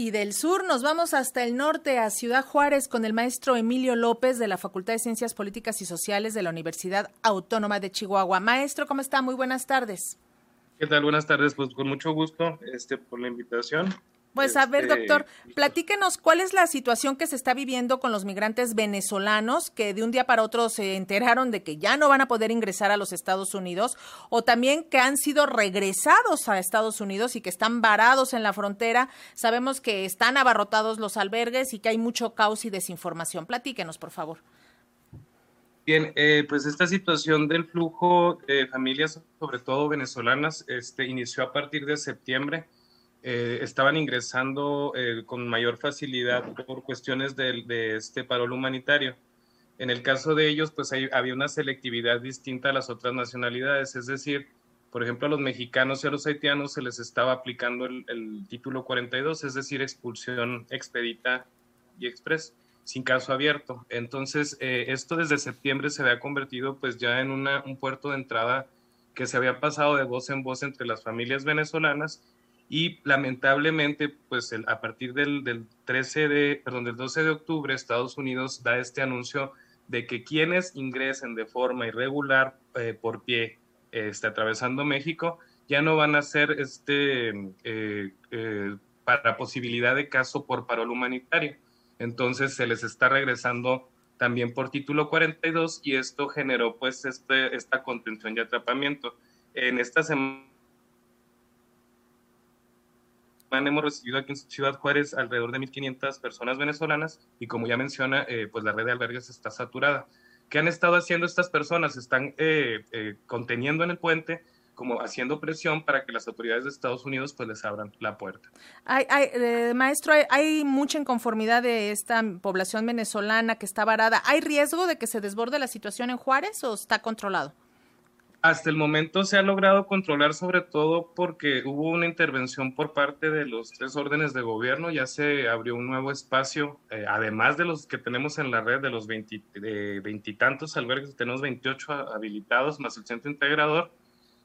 Y del sur nos vamos hasta el norte, a Ciudad Juárez, con el maestro Emilio López de la Facultad de Ciencias Políticas y Sociales de la Universidad Autónoma de Chihuahua. Maestro, ¿cómo está? Muy buenas tardes. ¿Qué tal? Buenas tardes, pues con mucho gusto este, por la invitación. Pues a ver, este, doctor, platíquenos cuál es la situación que se está viviendo con los migrantes venezolanos que de un día para otro se enteraron de que ya no van a poder ingresar a los Estados Unidos o también que han sido regresados a Estados Unidos y que están varados en la frontera. Sabemos que están abarrotados los albergues y que hay mucho caos y desinformación. Platíquenos, por favor. Bien, eh, pues esta situación del flujo de familias, sobre todo venezolanas, este, inició a partir de septiembre eh, estaban ingresando eh, con mayor facilidad por cuestiones de, este paro humanitario. En el caso de ellos, pues había una selectividad distinta a las otras nacionalidades, es decir, por ejemplo, a los mexicanos y a los haitianos se les estaba aplicando el, título 42, es decir, expulsión expedita y express, sin caso abierto. Entonces, eh, esto desde septiembre se había convertido pues ya en un puerto de entrada que se había pasado de voz en voz entre las familias venezolanas y lamentablemente, pues a partir del, 13 de, perdón, del 12 de octubre, Estados Unidos da este anuncio de que quienes ingresen de forma irregular eh, por pie este, atravesando México ya no van a ser este, eh, eh, para posibilidad de caso por parol humanitario. Entonces se les está regresando también por título 42 y esto generó pues este, esta contención y atrapamiento. En esta semana hemos recibido aquí en Ciudad Juárez alrededor de 1.500 personas venezolanas y como ya menciona, eh, pues la red de albergues está saturada. ¿Qué han estado haciendo estas personas? Están eh, eh, conteniendo en el puente, como haciendo presión para que las autoridades de Estados Unidos pues les abran la puerta. Hay, maestro, hay, hay, mucha inconformidad de esta población venezolana que está varada. ¿Hay riesgo de que se desborde la situación en Juárez o está controlado? Hasta el momento se ha logrado controlar sobre todo porque hubo una intervención por parte de los tres órdenes de gobierno, ya se abrió un nuevo espacio, eh, además de los que tenemos en la red de los veintitantos albergues, tenemos 28 habilitados más el centro integrador.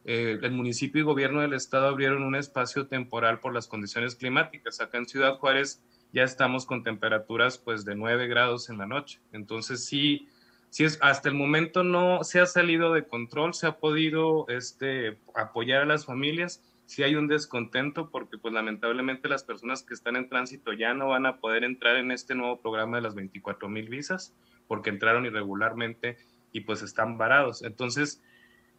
Eh, el municipio y gobierno del estado abrieron un espacio temporal por las condiciones climáticas. Acá en Ciudad Juárez ya estamos con temperaturas pues de 9 grados en la noche. Entonces sí, si es, hasta el momento no se ha salido de control, se ha podido este, apoyar a las familias, si hay un descontento porque pues lamentablemente las personas que están en tránsito ya no van a poder entrar en este nuevo programa de las 24 mil visas porque entraron irregularmente y pues están varados. Entonces,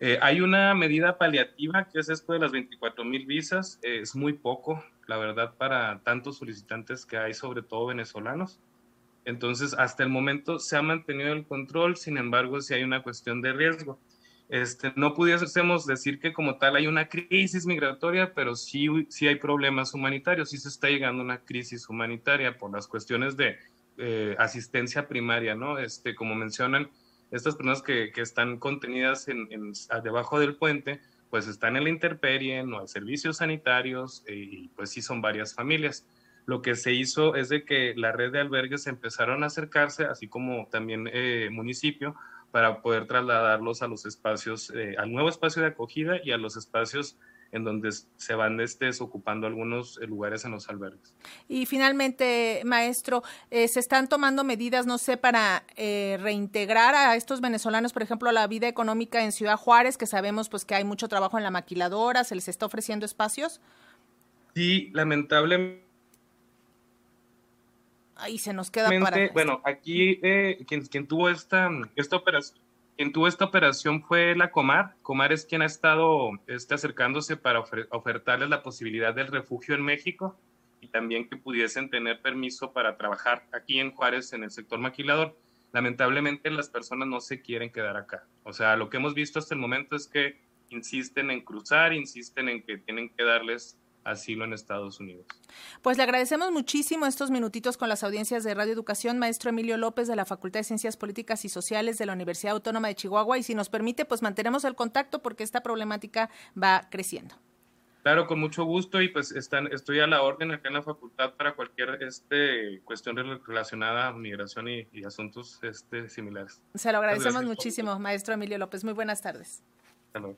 eh, hay una medida paliativa que es esto de las 24 mil visas, es muy poco, la verdad, para tantos solicitantes que hay, sobre todo venezolanos. Entonces, hasta el momento se ha mantenido el control, sin embargo, si hay una cuestión de riesgo. Este, no pudiésemos decir que como tal hay una crisis migratoria, pero sí, sí hay problemas humanitarios, sí se está llegando a una crisis humanitaria por las cuestiones de eh, asistencia primaria, ¿no? Este, como mencionan, estas personas que, que están contenidas en, debajo del puente, pues están en la intemperie, no hay servicios sanitarios eh, y pues sí son varias familias lo que se hizo es de que la red de albergues empezaron a acercarse, así como también eh, municipio, para poder trasladarlos a los espacios, eh, al nuevo espacio de acogida y a los espacios en donde se van este, ocupando algunos eh, lugares en los albergues. Y finalmente, maestro, ¿se están tomando medidas, no sé, para reintegrar a estos venezolanos, por ejemplo, a la vida económica en Ciudad Juárez, que sabemos pues que hay mucho trabajo en la maquiladora, se les está ofreciendo espacios? Sí, lamentablemente Ahí se nos queda para... Bueno, aquí eh, quien, quien, tuvo esta, esta operación, quien tuvo esta operación fue la Comar. Comar es quien ha estado este, acercándose para ofertarles la posibilidad del refugio en México y también que pudiesen tener permiso para trabajar aquí en Juárez en el sector maquilador. Lamentablemente las personas no se quieren quedar acá. O sea, lo que hemos visto hasta el momento es que insisten en cruzar, insisten en que tienen que darles asilo en Estados Unidos. Pues le agradecemos muchísimo estos minutitos con las audiencias de Radio Educación, maestro Emilio López de la Facultad de Ciencias Políticas y Sociales de la Universidad Autónoma de Chihuahua y si nos permite, pues mantenemos el contacto porque esta problemática va creciendo. Claro, con mucho gusto y pues están, estoy a la orden acá en la facultad para cualquier este, cuestión relacionada a migración y, asuntos este, similares. Se lo agradecemos muchísimo, maestro Emilio López. Muy buenas tardes. Hasta luego.